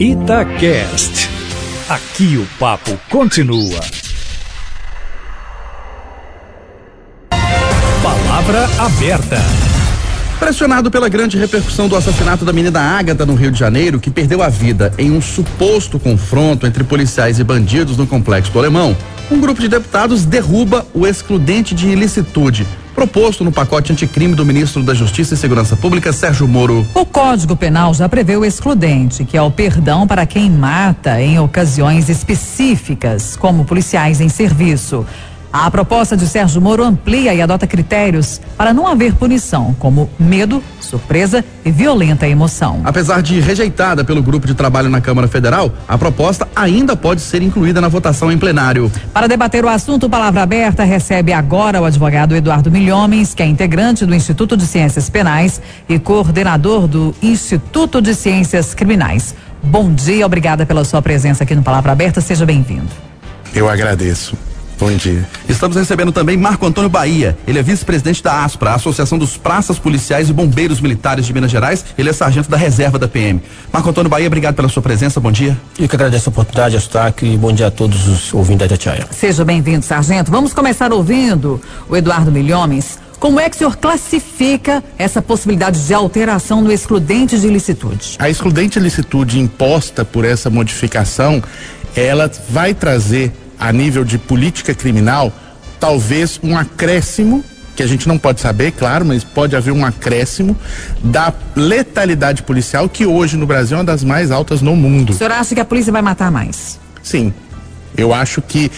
Itacast. Aqui o papo continua. Palavra aberta. Pressionado pela grande repercussão do assassinato da menina Ágata no Rio de Janeiro, que perdeu a vida em um suposto confronto entre policiais e bandidos no Complexo do Alemão, um grupo de deputados derruba o excludente de ilicitude proposto no pacote anticrime do ministro da Justiça e Segurança Pública, Sérgio Moro. O Código Penal já prevê o excludente, que é o perdão para quem mata em ocasiões específicas, como policiais em serviço. A proposta de Sérgio Moro amplia e adota critérios para não haver punição, como medo, surpresa e violenta emoção. Apesar de rejeitada pelo grupo de trabalho na Câmara Federal, a proposta ainda pode ser incluída na votação em plenário. Para debater o assunto, Palavra Aberta recebe agora o advogado Eduardo Milhomens, que é integrante do Instituto de Ciências Penais e coordenador do Instituto de Ciências Criminais. Bom dia, obrigada pela sua presença aqui no Palavra Aberta, seja bem-vindo. Eu agradeço. Bom dia. Estamos recebendo também Marco Antônio Bahia. Ele é vice-presidente da ASPRA, a Associação dos Praças Policiais e Bombeiros Militares de Minas Gerais. Ele é sargento da reserva da PM. Marco Antônio Bahia, obrigado pela sua presença. Bom dia. Eu que agradeço a oportunidade, Eustáquio, e bom dia a todos os ouvintes da Tatiaia. Seja bem-vindo, sargento. Vamos começar ouvindo o Eduardo Milhomens. Como é que o senhor classifica essa possibilidade de alteração no excludente de ilicitude? A excludente de ilicitude imposta por essa modificação, ela vai trazer a nível de política criminal, talvez um acréscimo, que a gente não pode saber, claro, mas pode haver um acréscimo da letalidade policial, que hoje no Brasil é uma das mais altas no mundo. O senhor acha que a polícia vai matar mais? Sim. Eu acho que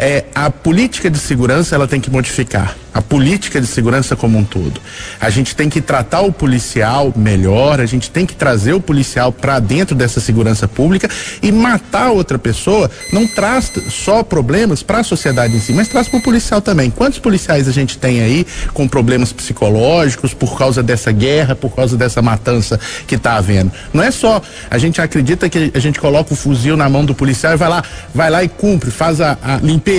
é, a política de segurança ela tem que modificar a política de segurança como um todo. A gente tem que tratar o policial melhor, a gente tem que trazer o policial para dentro dessa segurança pública e matar outra pessoa não traz só problemas para a sociedade em si, mas traz para o policial também. Quantos policiais a gente tem aí com problemas psicológicos por causa dessa guerra, por causa dessa matança que está havendo? Não é só a gente acredita que a gente coloca o fuzil na mão do policial e vai lá, vai lá e cumpre, faz a, a limpeza.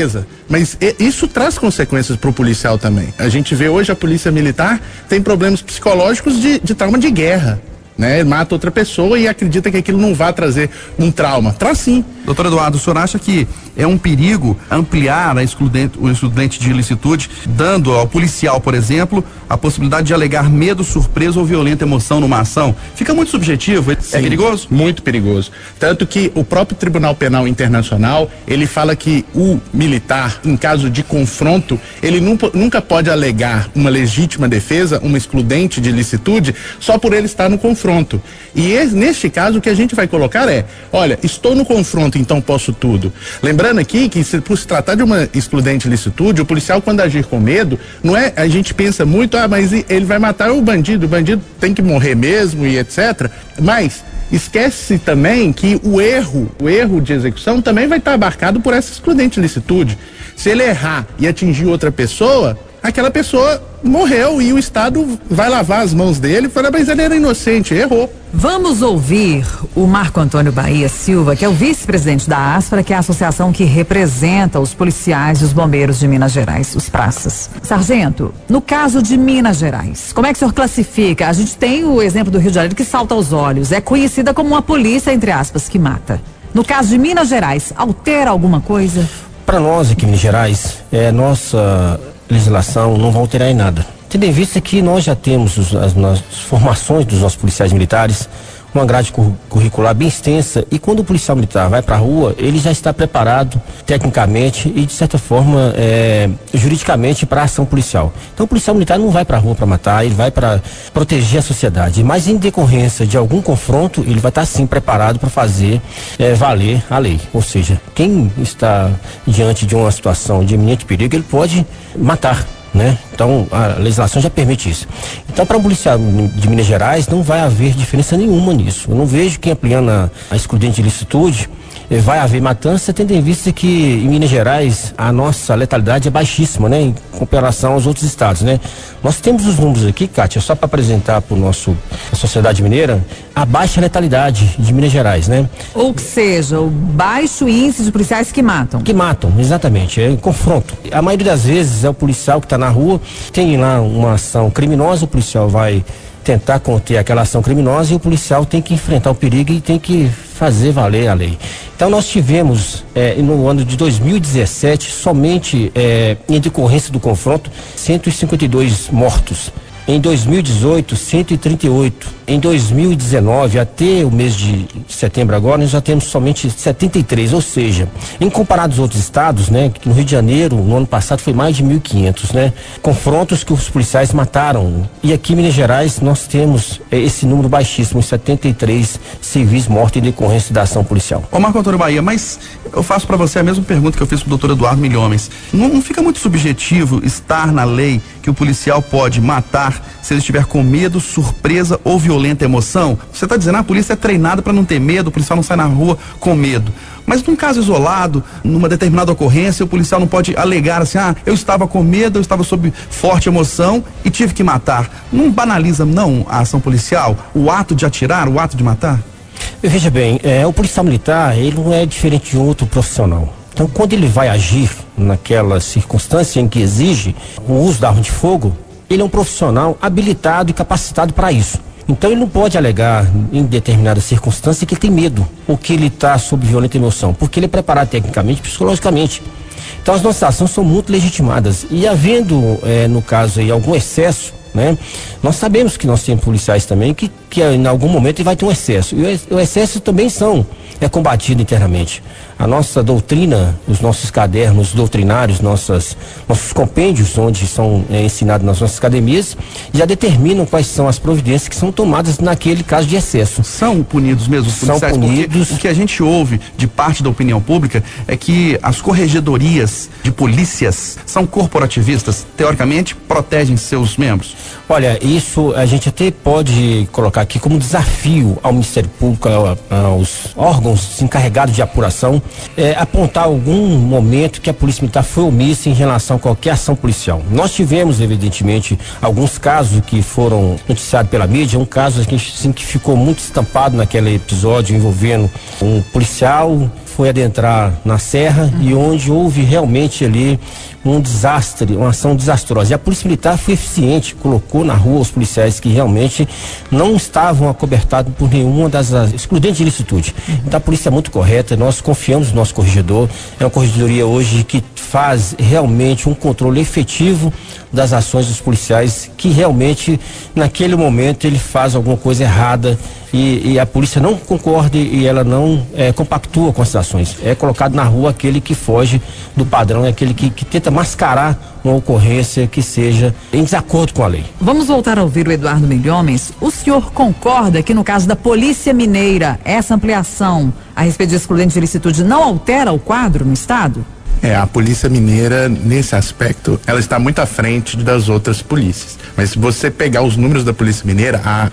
Mas isso traz consequências para o policial também. A gente vê hoje a polícia militar tem problemas psicológicos de, de trauma de guerra né? Mata outra pessoa e acredita que aquilo não vai trazer um trauma. Traz sim. Doutor Eduardo, o senhor acha que é um perigo ampliar a excludente, o excludente de ilicitude, dando ao policial, por exemplo, a possibilidade de alegar medo, surpresa ou violenta emoção numa ação? Fica muito subjetivo, é sim, é perigoso? Muito perigoso. Tanto que o próprio Tribunal Penal Internacional, ele fala que o militar, em caso de confronto, ele nunca, nunca pode alegar uma legítima defesa, uma excludente de ilicitude, só por ele estar no confronto confronto. E neste caso, o que a gente vai colocar é: olha, estou no confronto, então posso tudo. Lembrando aqui que, se, por se tratar de uma excludente licitude, o policial, quando agir com medo, não é. A gente pensa muito, ah, mas ele vai matar o bandido, o bandido tem que morrer mesmo e etc. Mas esquece também que o erro, o erro de execução também vai estar abarcado por essa excludente licitude. Se ele errar e atingir outra pessoa, aquela pessoa morreu e o Estado vai lavar as mãos dele e fala, mas ele era inocente, errou. Vamos ouvir o Marco Antônio Bahia Silva, que é o vice-presidente da ASPRA, que é a associação que representa os policiais e os bombeiros de Minas Gerais, os praças. Sargento, no caso de Minas Gerais, como é que o senhor classifica? A gente tem o exemplo do Rio de Janeiro que salta aos olhos, é conhecida como uma polícia, entre aspas, que mata. No caso de Minas Gerais, altera alguma coisa? Para nós aqui em Minas Gerais, é nossa legislação não vai alterar em nada. Tendo em vista que nós já temos os, as, as formações dos nossos policiais militares, uma grade curricular bem extensa e quando o policial militar vai para a rua, ele já está preparado tecnicamente e de certa forma é, juridicamente para a ação policial. Então o policial militar não vai para a rua para matar, ele vai para proteger a sociedade. Mas em decorrência de algum confronto, ele vai estar sim preparado para fazer é, valer a lei. Ou seja, quem está diante de uma situação de iminente perigo, ele pode matar né? Então a legislação já permite isso. Então para um policial de Minas Gerais não vai haver diferença nenhuma nisso. Eu não vejo quem ampliando a, a excludente de licitude vai haver matança, tendo em vista que em Minas Gerais a nossa letalidade é baixíssima, né? Em comparação aos outros estados, né? Nós temos os números aqui, Kátia, só para apresentar para o nosso a sociedade mineira, a baixa letalidade de Minas Gerais, né? Ou seja, o baixo índice de policiais que matam. Que matam, exatamente, é em confronto. A maioria das vezes é o policial que está na rua, tem lá uma ação criminosa, o policial vai tentar conter aquela ação criminosa e o policial tem que enfrentar o perigo e tem que fazer valer a lei. Então nós tivemos eh, no ano de 2017 somente eh, em decorrência do confronto 152 mortos. Em 2018, 138. Em 2019, até o mês de setembro agora, nós já temos somente 73. Ou seja, em comparado aos outros estados, né, no Rio de Janeiro, no ano passado, foi mais de 1.500, né? Confrontos que os policiais mataram. E aqui em Minas Gerais, nós temos eh, esse número baixíssimo, 73 civis mortos em decorrência da ação policial. Ô Marco Antônio Bahia, mas eu faço para você a mesma pergunta que eu fiz pro doutor Eduardo Milhomens. Não, não fica muito subjetivo estar na lei que o policial pode matar se ele estiver com medo, surpresa ou violenta emoção? Você está dizendo, ah, a polícia é treinada para não ter medo, o policial não sai na rua com medo. Mas num caso isolado, numa determinada ocorrência, o policial não pode alegar assim, ah, eu estava com medo, eu estava sob forte emoção e tive que matar. Não banaliza, não, a ação policial, o ato de atirar, o ato de matar? Veja bem, é, o policial militar, ele não é diferente de outro profissional. Então, quando ele vai agir naquela circunstância em que exige o uso da arma de fogo, ele é um profissional habilitado e capacitado para isso. Então ele não pode alegar em determinada circunstância que ele tem medo ou que ele está sob violenta emoção, porque ele é preparado tecnicamente, psicologicamente. Então as nossas ações são muito legitimadas e havendo, é, no caso aí, algum excesso, né? Nós sabemos que nós temos policiais também que, que em algum momento vai ter um excesso e o, excesso também são é combatido internamente. A nossa doutrina, os nossos cadernos doutrinários, nossas, nossos compêndios, onde são é, ensinados nas nossas academias, já determinam quais são as providências que são tomadas naquele caso de excesso. São punidos mesmo os São punidos. O que a gente ouve de parte da opinião pública é que as corregedorias de polícias são corporativistas, teoricamente protegem seus membros. Olha, isso a gente até pode colocar aqui como desafio ao Ministério Público, ao- aos órgãos encarregados de apuração, é, apontar algum momento que a Polícia Militar foi omissa em relação a qualquer ação policial. Nós tivemos, evidentemente, alguns casos que foram noticiados pela mídia, um caso assim, que ficou muito estampado naquele episódio envolvendo um policial foi adentrar na serra e onde houve realmente ali um desastre, uma ação desastrosa. E a Polícia Militar foi eficiente, colocou na rua os policiais que realmente não estavam acobertados por nenhuma das as- excludentes de ilicitude. Então a polícia é muito correta, nós confiamos no nosso corregedor. É uma corregedoria hoje que faz realmente um controle efetivo das ações dos policiais que realmente naquele momento ele faz alguma coisa errada e, e a polícia não concorda e ela não eh, compactua com essas ações. É colocado na rua aquele que foge do padrão, é aquele que, que tenta mascarar uma ocorrência que seja em desacordo com a lei. Vamos voltar a ouvir o Eduardo Milhomens. O senhor concorda que no caso da Polícia Mineira, essa ampliação a respeito de excludente de ilicitude não altera o quadro no Estado? É, a polícia mineira, nesse aspecto, ela está muito à frente das outras polícias. Mas se você pegar os números da polícia mineira, a,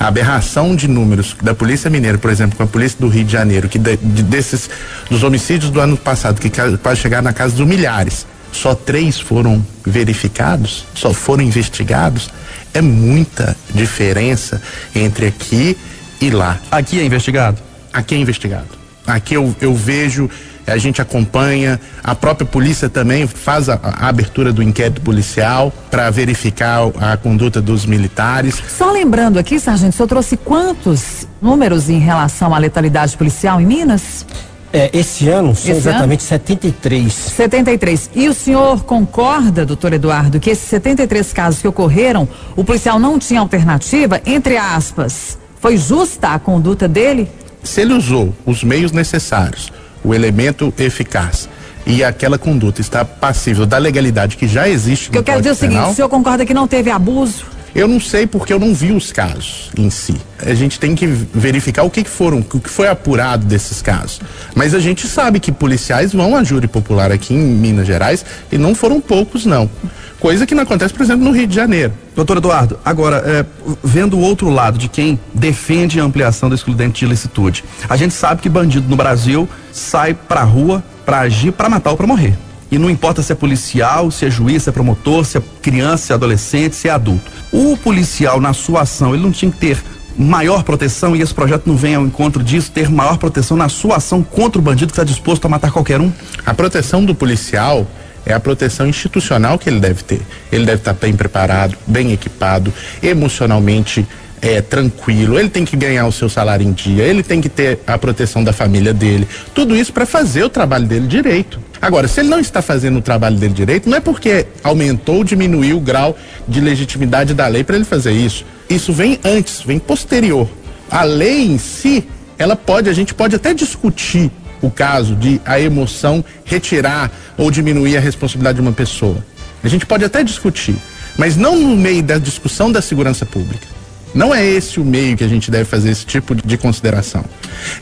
a aberração de números da polícia mineira, por exemplo, com a polícia do Rio de Janeiro, que de- de- desses, dos homicídios do ano passado, que quase chegaram na casa dos milhares, só três foram verificados, só foram investigados, é muita diferença entre aqui e lá. Aqui é investigado? Aqui é investigado. Aqui eu, eu vejo, a gente acompanha, a própria polícia também faz a, a abertura do inquérito policial para verificar a conduta dos militares. Só lembrando aqui, Sargento, o senhor trouxe quantos números em relação à letalidade policial em Minas? É, esse ano são Esse exatamente 73. 73. E o senhor concorda, doutor Eduardo, que esses 73 casos que ocorreram, o policial não tinha alternativa, entre aspas, foi justa a conduta dele? Se ele usou os meios necessários, o elemento eficaz e aquela conduta está passível da legalidade que já existe que no eu quero dizer é o seguinte, o senhor concorda que não teve abuso? Eu não sei porque eu não vi os casos em si. A gente tem que verificar o que, que foram, o que foi apurado desses casos. Mas a gente sabe que policiais vão a júri popular aqui em Minas Gerais e não foram poucos, não. Coisa que não acontece, por exemplo, no Rio de Janeiro. Doutor Eduardo, agora, é, vendo o outro lado de quem defende a ampliação do excludente de ilicitude, a gente sabe que bandido no Brasil sai pra rua pra agir, pra matar ou pra morrer. E não importa se é policial, se é juiz, se é promotor, se é criança, se é adolescente, se é adulto. O policial, na sua ação, ele não tinha que ter maior proteção e esse projeto não vem ao encontro disso, ter maior proteção na sua ação contra o bandido que está disposto a matar qualquer um? A proteção do policial é a proteção institucional que ele deve ter. Ele deve estar bem preparado, bem equipado, emocionalmente é, tranquilo, ele tem que ganhar o seu salário em dia, ele tem que ter a proteção da família dele, tudo isso para fazer o trabalho dele direito. Agora, se ele não está fazendo o trabalho dele direito, não é porque aumentou ou diminuiu o grau de legitimidade da lei para ele fazer isso. Isso vem antes, vem posterior. A lei em si, ela pode, a gente pode até discutir o caso de a emoção retirar ou diminuir a responsabilidade de uma pessoa. A gente pode até discutir, mas não no meio da discussão da segurança pública. Não é esse o meio que a gente deve fazer esse tipo de consideração.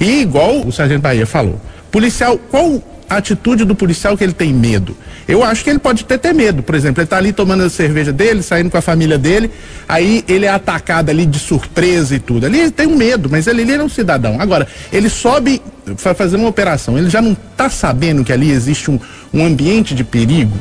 E igual o Sargento Bahia falou, policial, qual a atitude do policial que ele tem medo? Eu acho que ele pode até ter medo. Por exemplo, ele está ali tomando a cerveja dele, saindo com a família dele, aí ele é atacado ali de surpresa e tudo. Ali ele tem um medo, mas ele, ele é um cidadão. Agora, ele sobe para fazer uma operação, ele já não está sabendo que ali existe um, um ambiente de perigo.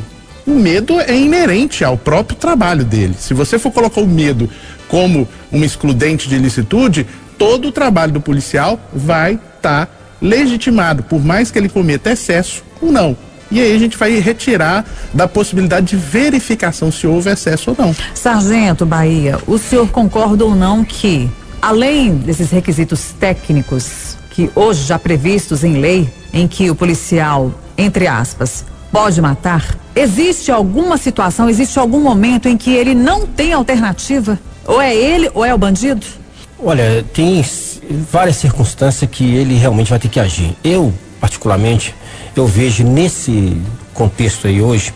O medo é inerente ao próprio trabalho dele. Se você for colocar o medo como uma excludente de ilicitude, todo o trabalho do policial vai estar tá legitimado, por mais que ele cometa excesso ou não. E aí a gente vai retirar da possibilidade de verificação se houve excesso ou não. Sargento Bahia, o senhor concorda ou não que, além desses requisitos técnicos que hoje já previstos em lei, em que o policial, entre aspas, pode matar, existe alguma situação, existe algum momento em que ele não tem alternativa? Ou é ele ou é o bandido? Olha, tem várias circunstâncias que ele realmente vai ter que agir. Eu, particularmente, eu vejo nesse contexto aí hoje,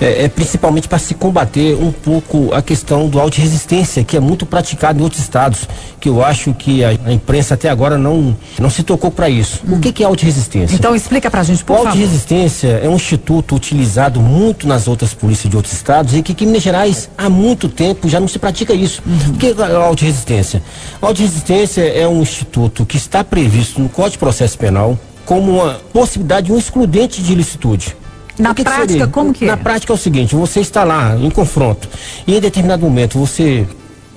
é, é principalmente para se combater um pouco a questão do auto-resistência, que é muito praticado em outros estados, que eu acho que a, a imprensa até agora não, não se tocou para isso. Hum. O que, que é auto-resistência? Então explica para a gente, por favor. Auto-resistência é um instituto utilizado muito nas outras polícias de outros estados e que em Minas Gerais há muito tempo já não se pratica isso. Uhum. O que é a auto-resistência? Auto-resistência é um instituto que está previsto no Código de Processo Penal como uma possibilidade de um excludente de ilicitude. Na que prática, que como que Na é? Na prática é o seguinte, você está lá em confronto e em determinado momento você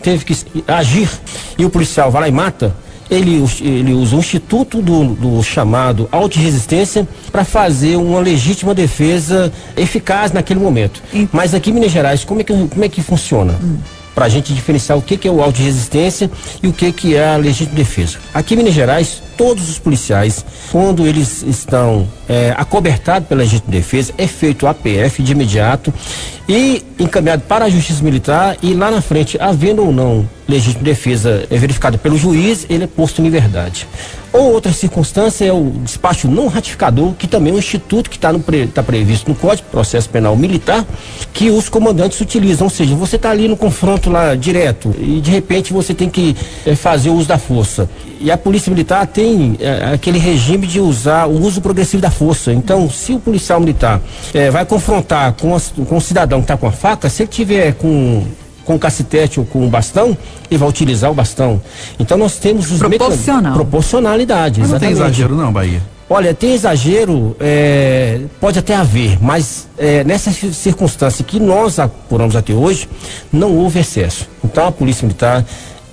teve que agir e o policial vai lá e mata, ele, ele usa o instituto do, do chamado auto-resistência para fazer uma legítima defesa eficaz naquele momento. Mas aqui em Minas Gerais, como é que, como é que funciona? Hum para a gente diferenciar o que, que é o auto resistência e o que, que é a legítima defesa. Aqui em Minas Gerais, todos os policiais, quando eles estão é, acobertados pela legítima defesa, é feito o APF de imediato e encaminhado para a Justiça Militar e lá na frente, havendo ou não legítima defesa é verificada pelo juiz, ele é posto em liberdade. Ou outra circunstância é o despacho não ratificador, que também é um instituto que está tá previsto no Código de Processo Penal Militar, que os comandantes utilizam. Ou seja, você está ali no confronto lá direto e de repente você tem que é, fazer o uso da força. E a Polícia Militar tem é, aquele regime de usar o uso progressivo da força. Então, se o policial militar é, vai confrontar com, a, com o cidadão que está com a faca, se ele tiver com com cacetete ou com bastão, ele vai utilizar o bastão. Então nós temos os Proporcional. Proporcionalidade. Mas não tem exagero não, Bahia. Olha, tem exagero, é, pode até haver, mas é, nessa circunstância que nós apuramos até hoje, não houve excesso. Então a Polícia Militar,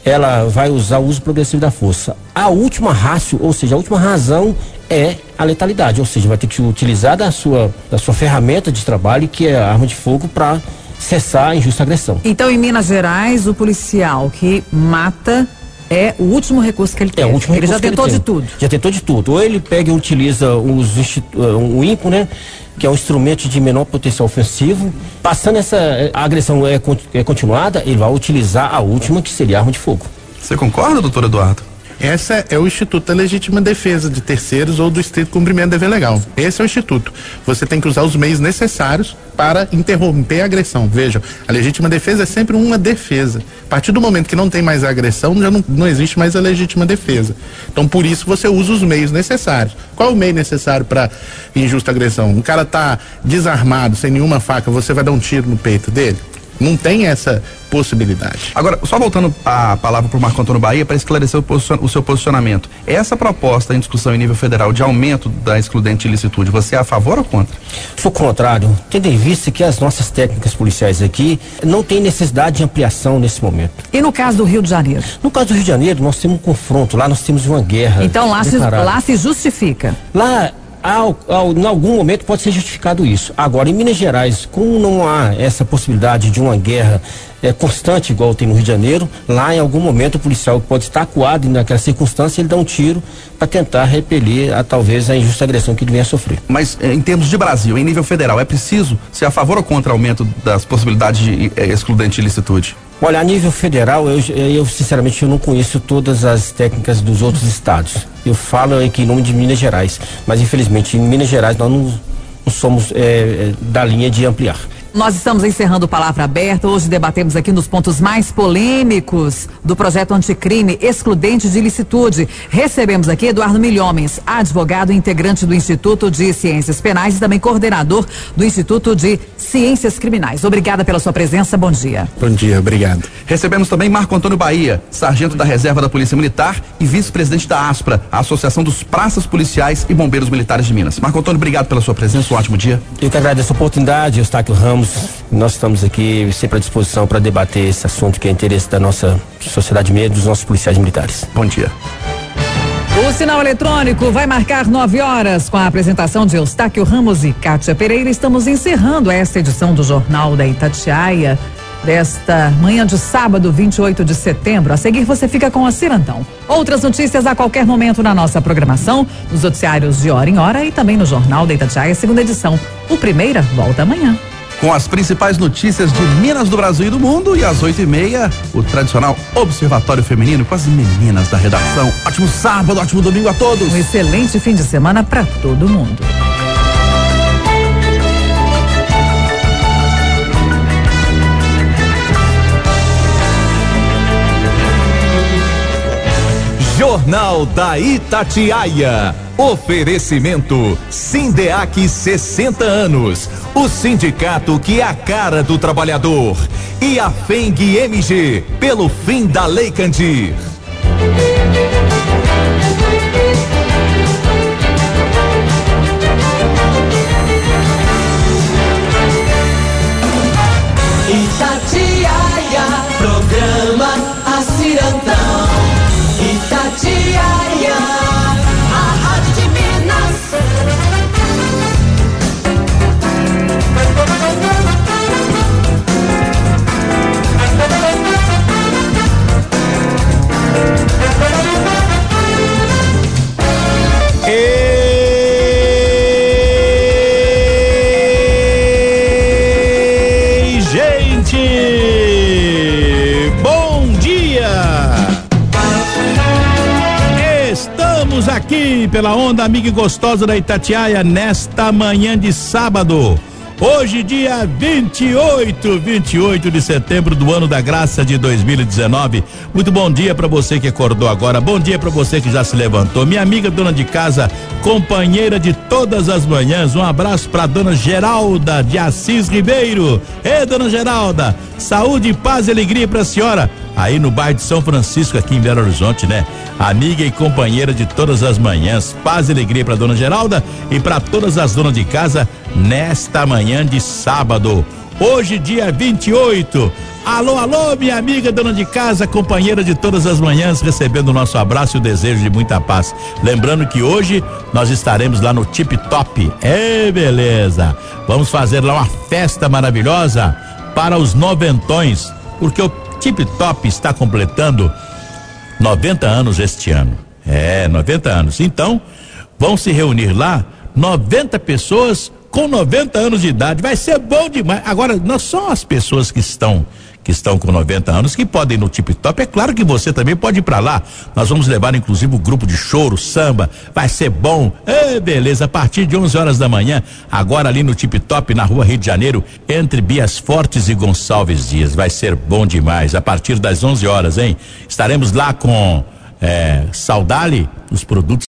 ela vai usar o uso progressivo da força. A última rácio, ou seja, a última razão é a letalidade, ou seja, vai ter que utilizar da sua, da sua ferramenta de trabalho, que é a arma de fogo, para cessar a injusta agressão. Então, em Minas Gerais, o policial que mata é o último recurso que ele tem. É o último ele recurso já tentou de tudo. Já tentou de tudo. Ou ele pega e utiliza os o INPO, né? Que é um instrumento de menor potencial ofensivo. Passando essa a agressão é, é continuada, ele vai utilizar a última, que seria arma de fogo. Você concorda, doutor Eduardo? Essa é o Instituto da Legítima Defesa de Terceiros ou do Estrito Cumprimento do Dever Legal. Esse é o Instituto. Você tem que usar os meios necessários para interromper a agressão. Vejam, a legítima defesa é sempre uma defesa. A partir do momento que não tem mais a agressão, já não, não existe mais a legítima defesa. Então, por isso, você usa os meios necessários. Qual é o meio necessário para injusta agressão? Um cara tá desarmado, sem nenhuma faca, você vai dar um tiro no peito dele? Não tem essa possibilidade. Agora, só voltando a palavra para o Marco Antônio Bahia para esclarecer o, seu posicionamento. Essa proposta em discussão em nível federal de aumento da excludente ilicitude, você é a favor ou contra? Sou contrário, tendo em vista que as nossas técnicas policiais aqui não têm necessidade de ampliação nesse momento. E no caso do Rio de Janeiro? No caso do Rio de Janeiro, nós temos um confronto, lá nós temos uma guerra. Então lá, se, lá se justifica. Lá ao, ao, em algum momento pode ser justificado isso. Agora, em Minas Gerais, como não há essa possibilidade de uma guerra é, constante, igual tem no Rio de Janeiro, lá em algum momento o policial pode estar acuado e naquela circunstância ele dá um tiro para tentar repelir a, talvez a injusta agressão que ele venha a sofrer. Mas eh, em termos de Brasil, em nível federal, é preciso ser a favor ou contra o aumento das possibilidades de eh, excludente de licitude? Olha, a nível federal, eu, eu sinceramente eu não conheço todas as técnicas dos outros estados. Eu falo aqui em nome de Minas Gerais, mas infelizmente em Minas Gerais nós não, não somos é, da linha de ampliar. Nós estamos encerrando Palavra Aberta. Hoje debatemos aqui nos pontos mais polêmicos do projeto anticrime excludente de ilicitude. Recebemos aqui Eduardo Milhomens, advogado e integrante do Instituto de Ciências Penais e também coordenador do Instituto de Ciências Criminais. Obrigada pela sua presença. Bom dia. Bom dia, obrigado. Recebemos também Marco Antônio Bahia, sargento da Reserva da Polícia Militar e vice-presidente da ASPRA, a Associação dos Praças Policiais e Bombeiros Militares de Minas. Marco Antônio, obrigado pela sua presença. Um ótimo dia. Eu que agradeço a oportunidade, Eustáquio Ramos nós estamos aqui sempre à disposição para debater esse assunto que é interesse da nossa sociedade meio dos nossos policiais militares. Bom dia. O sinal eletrônico vai marcar 9 horas com a apresentação de Eustáquio Ramos e Kátia Pereira. Estamos encerrando esta edição do Jornal da Itatiaia desta manhã de sábado, 28 de setembro. A seguir, você fica com a Cirantão. Outras notícias a qualquer momento na nossa programação, nos noticiários de hora em hora e também no Jornal da Itatiaia, segunda edição. O Primeira volta amanhã com as principais notícias de Minas do Brasil e do mundo e às oito e meia, o tradicional Observatório Feminino com as meninas da redação. Ótimo sábado, ótimo domingo a todos. Um excelente fim de semana para todo mundo. Jornal da Itatiaia. Oferecimento Sindeac 60 anos. O sindicato que é a cara do trabalhador. E a FENG MG pelo fim da Lei Candir. Aqui pela onda amiga e gostosa da Itatiaia nesta manhã de sábado. Hoje, dia 28, 28 de setembro do ano da graça de 2019. Muito bom dia para você que acordou agora. Bom dia para você que já se levantou. Minha amiga dona de casa, companheira de todas as manhãs. Um abraço para dona Geralda de Assis Ribeiro. Ei, dona Geralda, saúde, paz e alegria para a senhora. Aí no bairro de São Francisco, aqui em Belo Horizonte, né? Amiga e companheira de todas as manhãs. Paz e alegria para dona Geralda e para todas as donas de casa nesta manhã de sábado. Hoje, dia 28. Alô, alô, minha amiga dona de casa, companheira de todas as manhãs, recebendo o nosso abraço e o desejo de muita paz. Lembrando que hoje nós estaremos lá no Tip Top. É, beleza. Vamos fazer lá uma festa maravilhosa para os noventões, porque o Tip Top está completando 90 anos este ano. É, 90 anos. Então, vão se reunir lá 90 pessoas com 90 anos de idade. Vai ser bom demais. Agora, não são as pessoas que estão que estão com 90 anos que podem ir no Tip Top. É claro que você também pode ir para lá. Nós vamos levar inclusive o grupo de choro, samba. Vai ser bom. Beleza. A partir de 11 horas da manhã, agora ali no Tip Top, na rua Rio de Janeiro, entre Bias Fortes e Gonçalves Dias. Vai ser bom demais. A partir das 11 horas, hein? Estaremos lá com é, Saudale, os produtos